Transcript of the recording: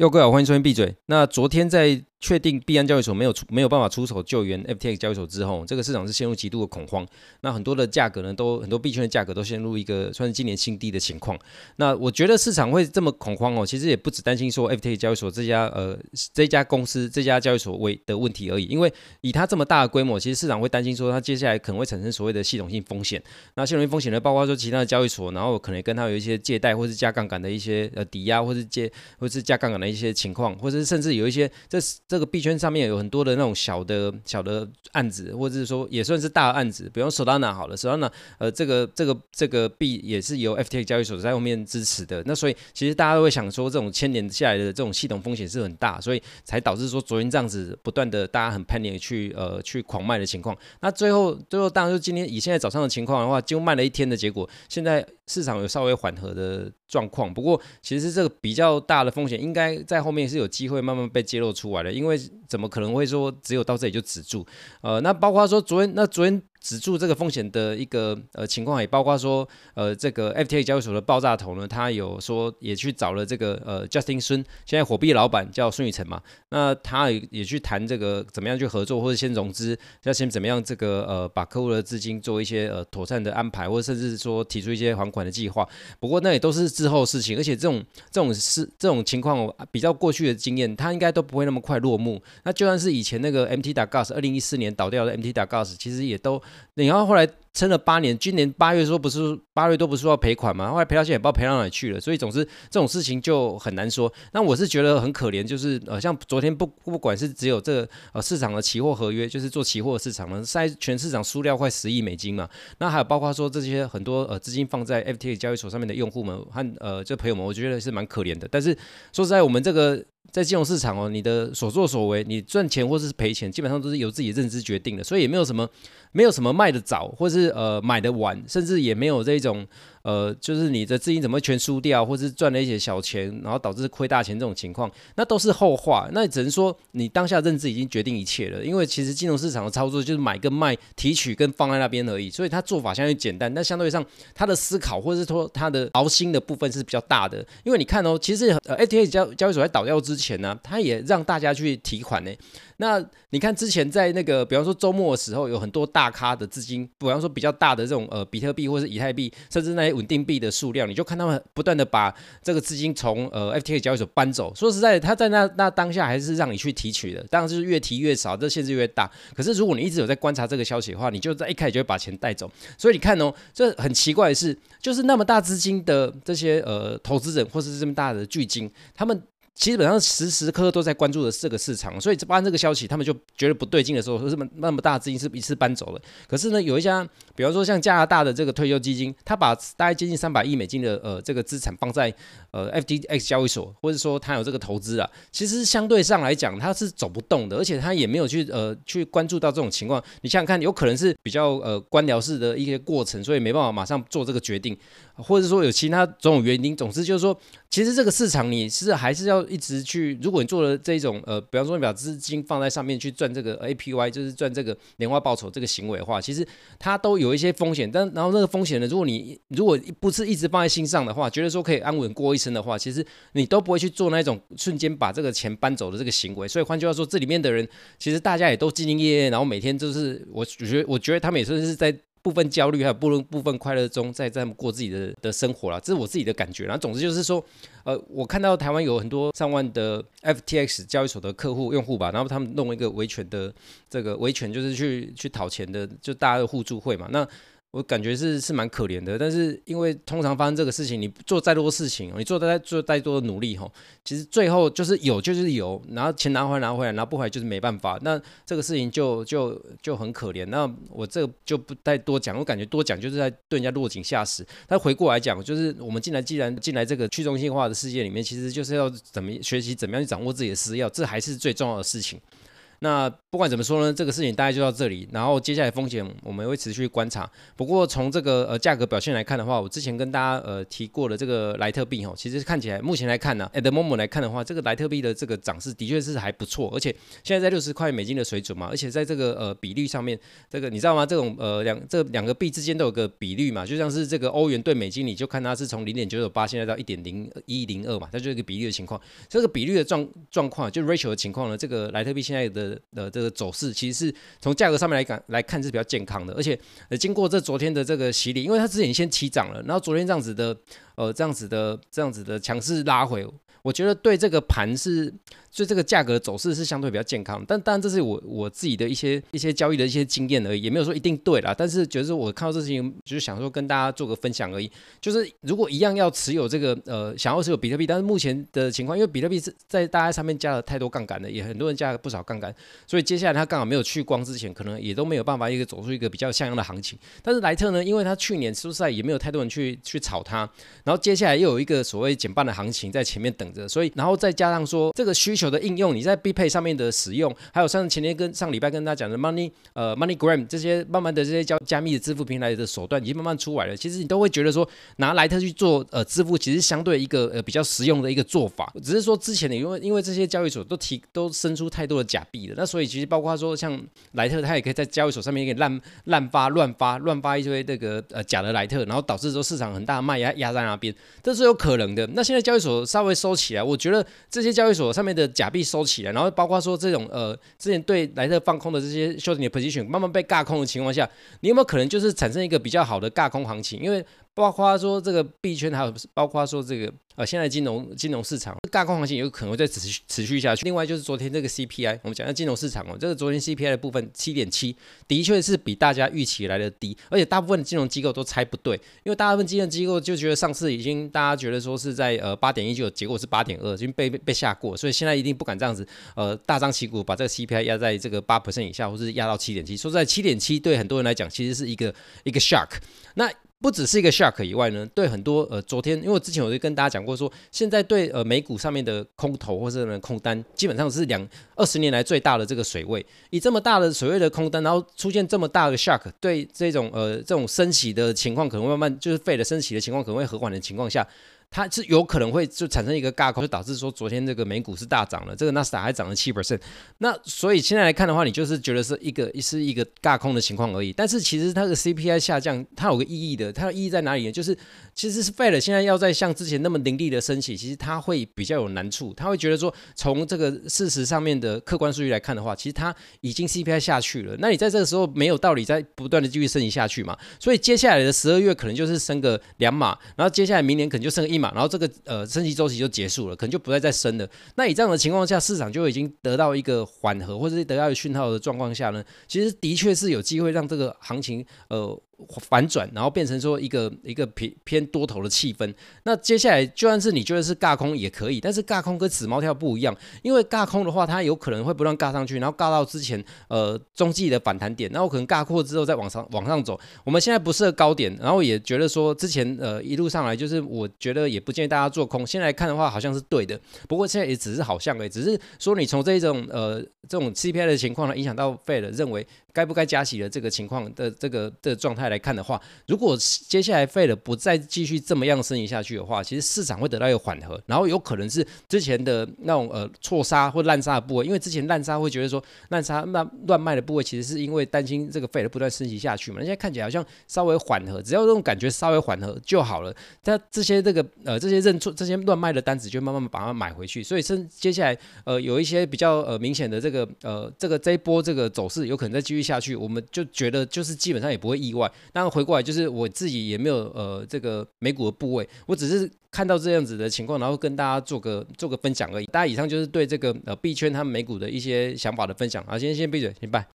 又各位，欢迎收听闭嘴。那昨天在确定币安交易所没有出没有办法出手救援 FTX 交易所之后，这个市场是陷入极度的恐慌。那很多的价格呢，都很多币圈的价格都陷入一个算是今年新低的情况。那我觉得市场会这么恐慌哦，其实也不只担心说 FTX 交易所这家呃这家公司这家交易所为的问题而已。因为以它这么大的规模，其实市场会担心说它接下来可能会产生所谓的系统性风险。那系统性风险呢，包括说其他的交易所，然后可能跟它有一些借贷或是加杠杆的一些呃抵押，或是借或是加杠杆的一些情况，或者是甚至有一些这这个币圈上面。有很多的那种小的小的案子，或者是说也算是大案子，比方 Solana 好了，Solana 呃这个这个这个币也是由 FTX 交易所在后面支持的。那所以其实大家都会想说，这种牵连下来的这种系统风险是很大，所以才导致说昨天这样子不断的大家很 panic 去呃去狂卖的情况。那最后最后当然就今天以现在早上的情况的话，就卖了一天的结果，现在市场有稍微缓和的状况。不过其实这个比较大的风险应该在后面是有机会慢慢被揭露出来的，因为怎么可能会说只有到这里就止住？呃，那包括说昨天，那昨天。止住这个风险的一个呃情况，也包括说，呃，这个 FTA 交易所的爆炸头呢，他有说也去找了这个呃 Justin 孙现在火币老板叫孙宇晨嘛，那他也也去谈这个怎么样去合作，或者先融资，要先怎么样这个呃把客户的资金做一些呃妥善的安排，或者甚至说提出一些还款的计划。不过那也都是之后事情，而且这种这种事这种情况比较过去的经验，他应该都不会那么快落幕。那就算是以前那个 MT Gas，二零一四年倒掉的 MT Gas，其实也都。然后后来撑了八年，今年八月说不是八月都不是说要赔款吗？后来赔到现在也不知道赔到哪里去了。所以总之这种事情就很难说。那我是觉得很可怜，就是呃像昨天不不管是只有这个呃市场的期货合约，就是做期货市场呢，在全市场输掉快十亿美金嘛。那还有包括说这些很多呃资金放在 FTX 交易所上面的用户们和呃这朋友们，我觉得是蛮可怜的。但是说实在，我们这个。在金融市场哦，你的所作所为，你赚钱或是赔钱，基本上都是由自己认知决定的，所以也没有什么，没有什么卖的早，或是呃买的晚，甚至也没有这种。呃，就是你的资金怎么会全输掉，或是赚了一些小钱，然后导致亏大钱这种情况，那都是后话。那只能说你当下认知已经决定一切了，因为其实金融市场的操作就是买跟卖、提取跟放在那边而已，所以他做法相对简单。但相对上，他的思考或者是说他的熬心的部分是比较大的。因为你看哦，其实呃，FTX 交交易所在倒掉之前呢、啊，他也让大家去提款呢。那你看之前在那个，比方说周末的时候，有很多大咖的资金，比方说比较大的这种呃比特币或是以太币，甚至那稳定币的数量，你就看他们不断的把这个资金从呃 FTX 交易所搬走。说实在的，他在那那当下还是让你去提取的，当然就是越提越少，这限制越大。可是如果你一直有在观察这个消息的话，你就在一开始就会把钱带走。所以你看哦，这很奇怪的是，就是那么大资金的这些呃投资人，或是这么大的巨金，他们。基本上时时刻刻都在关注的这个市场，所以发现这个消息，他们就觉得不对劲的时候，说这么那么大资金是一次搬走了。可是呢，有一家，比方说像加拿大的这个退休基金，他把大概接近三百亿美金的呃这个资产放在呃 FTX 交易所，或者说他有这个投资啊，其实相对上来讲，他是走不动的，而且他也没有去呃去关注到这种情况。你想想看，有可能是比较呃官僚式的一些过程，所以没办法马上做这个决定，或者说有其他种种原因。总之就是说，其实这个市场你是还是要。一直去，如果你做了这种呃，比方说你把资金放在上面去赚这个 APY，就是赚这个年化报酬这个行为的话，其实它都有有一些风险。但然后那个风险呢，如果你如果不是一直放在心上的话，觉得说可以安稳过一生的话，其实你都不会去做那种瞬间把这个钱搬走的这个行为。所以换句话说，这里面的人其实大家也都兢兢业业，然后每天就是我觉我觉得他们也算是在。部分焦虑还有部分部分快乐中，在在过自己的的生活啦，这是我自己的感觉然后。总之就是说，呃，我看到台湾有很多上万的 FTX 交易所的客户用户吧，然后他们弄一个维权的这个维权，就是去去讨钱的，就大家的互助会嘛。那我感觉是是蛮可怜的，但是因为通常发生这个事情，你做再多事情，你做再做再多的努力吼，其实最后就是有就是有，然后钱拿回来拿回来，拿不回来就是没办法。那这个事情就就就很可怜。那我这个就不再多讲，我感觉多讲就是在对人家落井下石。但回过来讲，就是我们进来既然进来这个去中心化的世界里面，其实就是要怎么学习怎么样去掌握自己的私钥，这还是最重要的事情。那不管怎么说呢，这个事情大概就到这里。然后接下来风险我们会持续观察。不过从这个呃价格表现来看的话，我之前跟大家呃提过的这个莱特币哈，其实看起来目前来看呢，at the moment 来看的话，这个莱特币的这个涨势的确是还不错，而且现在在六十块美金的水准嘛，而且在这个呃比率上面，这个你知道吗？这种呃两这两个币之间都有个比率嘛，就像是这个欧元对美金，你就看它是从零点九九八现在到一点零一零二嘛，它就是一个比率的情况。这个比率的状状况就 ratio 的情况呢，这个莱特币现在的的这个走势其实是从价格上面来讲来看是比较健康的，而且呃经过这昨天的这个洗礼，因为它之前先起涨了，然后昨天这样子的呃这样子的这样子的强势拉回，我觉得对这个盘是。所以这个价格走势是相对比较健康，但当然这是我我自己的一些一些交易的一些经验而已，也没有说一定对啦。但是就是我看到这事情，就是想说跟大家做个分享而已。就是如果一样要持有这个呃，想要持有比特币，但是目前的情况，因为比特币是在大家上面加了太多杠杆了，也很多人加了不少杠杆，所以接下来它刚好没有去光之前，可能也都没有办法一个走出一个比较像样的行情。但是莱特呢，因为它去年说实在也没有太多人去去炒它，然后接下来又有一个所谓减半的行情在前面等着，所以然后再加上说这个需求的应用，你在 bp 上面的使用，还有像前天跟上礼拜跟大家讲的 Money 呃 MoneyGram 这些慢慢的这些交加密的支付平台的手段已经慢慢出来了。其实你都会觉得说拿莱特去做呃支付，其实相对一个呃比较实用的一个做法。只是说之前的因为因为这些交易所都提都生出太多的假币了，那所以其实包括说像莱特，它也可以在交易所上面给滥滥发乱发乱发一堆这个呃假的莱特，然后导致说市场很大卖压压在那边，这是有可能的。那现在交易所稍微收起来，我觉得这些交易所上面的假币收起来。然后包括说这种呃，之前对莱特放空的这些 shorting 的 position 慢慢被尬空的情况下，你有没有可能就是产生一个比较好的尬空行情？因为包括说这个币圈，还有包括说这个呃，现在金融金融市场大空行情有可能会再持续持续下去。另外就是昨天这个 CPI，我们讲一下金融市场哦，这个昨天 CPI 的部分七点七，的确是比大家预期来的低，而且大部分的金融机构都猜不对，因为大部分金融机构就觉得上次已经大家觉得说是在呃八点一九，结果是八点二，已经被被吓过，所以现在一定不敢这样子呃大张旗鼓把这个 CPI 压在这个八 percent 以下，或是压到七点七。说在七点七对很多人来讲其实是一个一个 shock。那不只是一个 shock 以外呢，对很多呃，昨天因为我之前我就跟大家讲过说，现在对呃美股上面的空头或者呢空单，基本上是两二十年来最大的这个水位。以这么大的水位的空单，然后出现这么大的 shock，对这种呃这种升息的情况，可能慢慢就是废了升息的情况，可能会和缓的情况下。它是有可能会就产生一个尬空，就导致说昨天这个美股是大涨了，这个纳斯达还涨了七 percent。那所以现在来看的话，你就是觉得是一个是一个尬空的情况而已。但是其实它的 CPI 下降，它有个意义的，它的意义在哪里呢？就是其实是 Fed 现在要再像之前那么凌厉的升息，其实它会比较有难处。他会觉得说，从这个事实上面的客观数据来看的话，其实它已经 CPI 下去了。那你在这个时候没有道理再不断的继续升息下去嘛？所以接下来的十二月可能就是升个两码，然后接下来明年可能就升个一。然后这个呃升级周期就结束了，可能就不再再升了。那以这样的情况下，市场就已经得到一个缓和，或者是得到一个讯号的状况下呢，其实的确是有机会让这个行情呃。反转，然后变成说一个一个偏偏多头的气氛。那接下来就算是你觉得是尬空也可以，但是尬空跟死猫跳不一样，因为尬空的话，它有可能会不断尬上去，然后尬到之前呃中继的反弹点，然后可能尬过之后再往上往上走。我们现在不设高点，然后也觉得说之前呃一路上来就是我觉得也不建议大家做空。现在看的话好像是对的，不过现在也只是好像诶，只是说你从这一种呃这种 CPI 的情况呢，影响到 Fed 认为该不该加息的这个情况的这个的状态来看的话，如果接下来费了不再继续这么样升级下去的话，其实市场会得到一个缓和，然后有可能是之前的那种呃错杀或滥杀的部位，因为之前滥杀会觉得说滥杀乱乱卖的部位，其实是因为担心这个费了不断升级下去嘛。那现在看起来好像稍微缓和，只要这种感觉稍微缓和就好了。它这些这个呃这些认错这些乱卖的单子就慢慢把它买回去，所以是接下来呃有一些比较呃明显的这个呃这个这一波这个走势有可能再继续下去，我们就觉得就是基本上也不会意外。那回过来就是。我自己也没有呃这个美股的部位，我只是看到这样子的情况，然后跟大家做个做个分享而已。大家以上就是对这个呃币圈他们美股的一些想法的分享。好，先先闭嘴，先拜。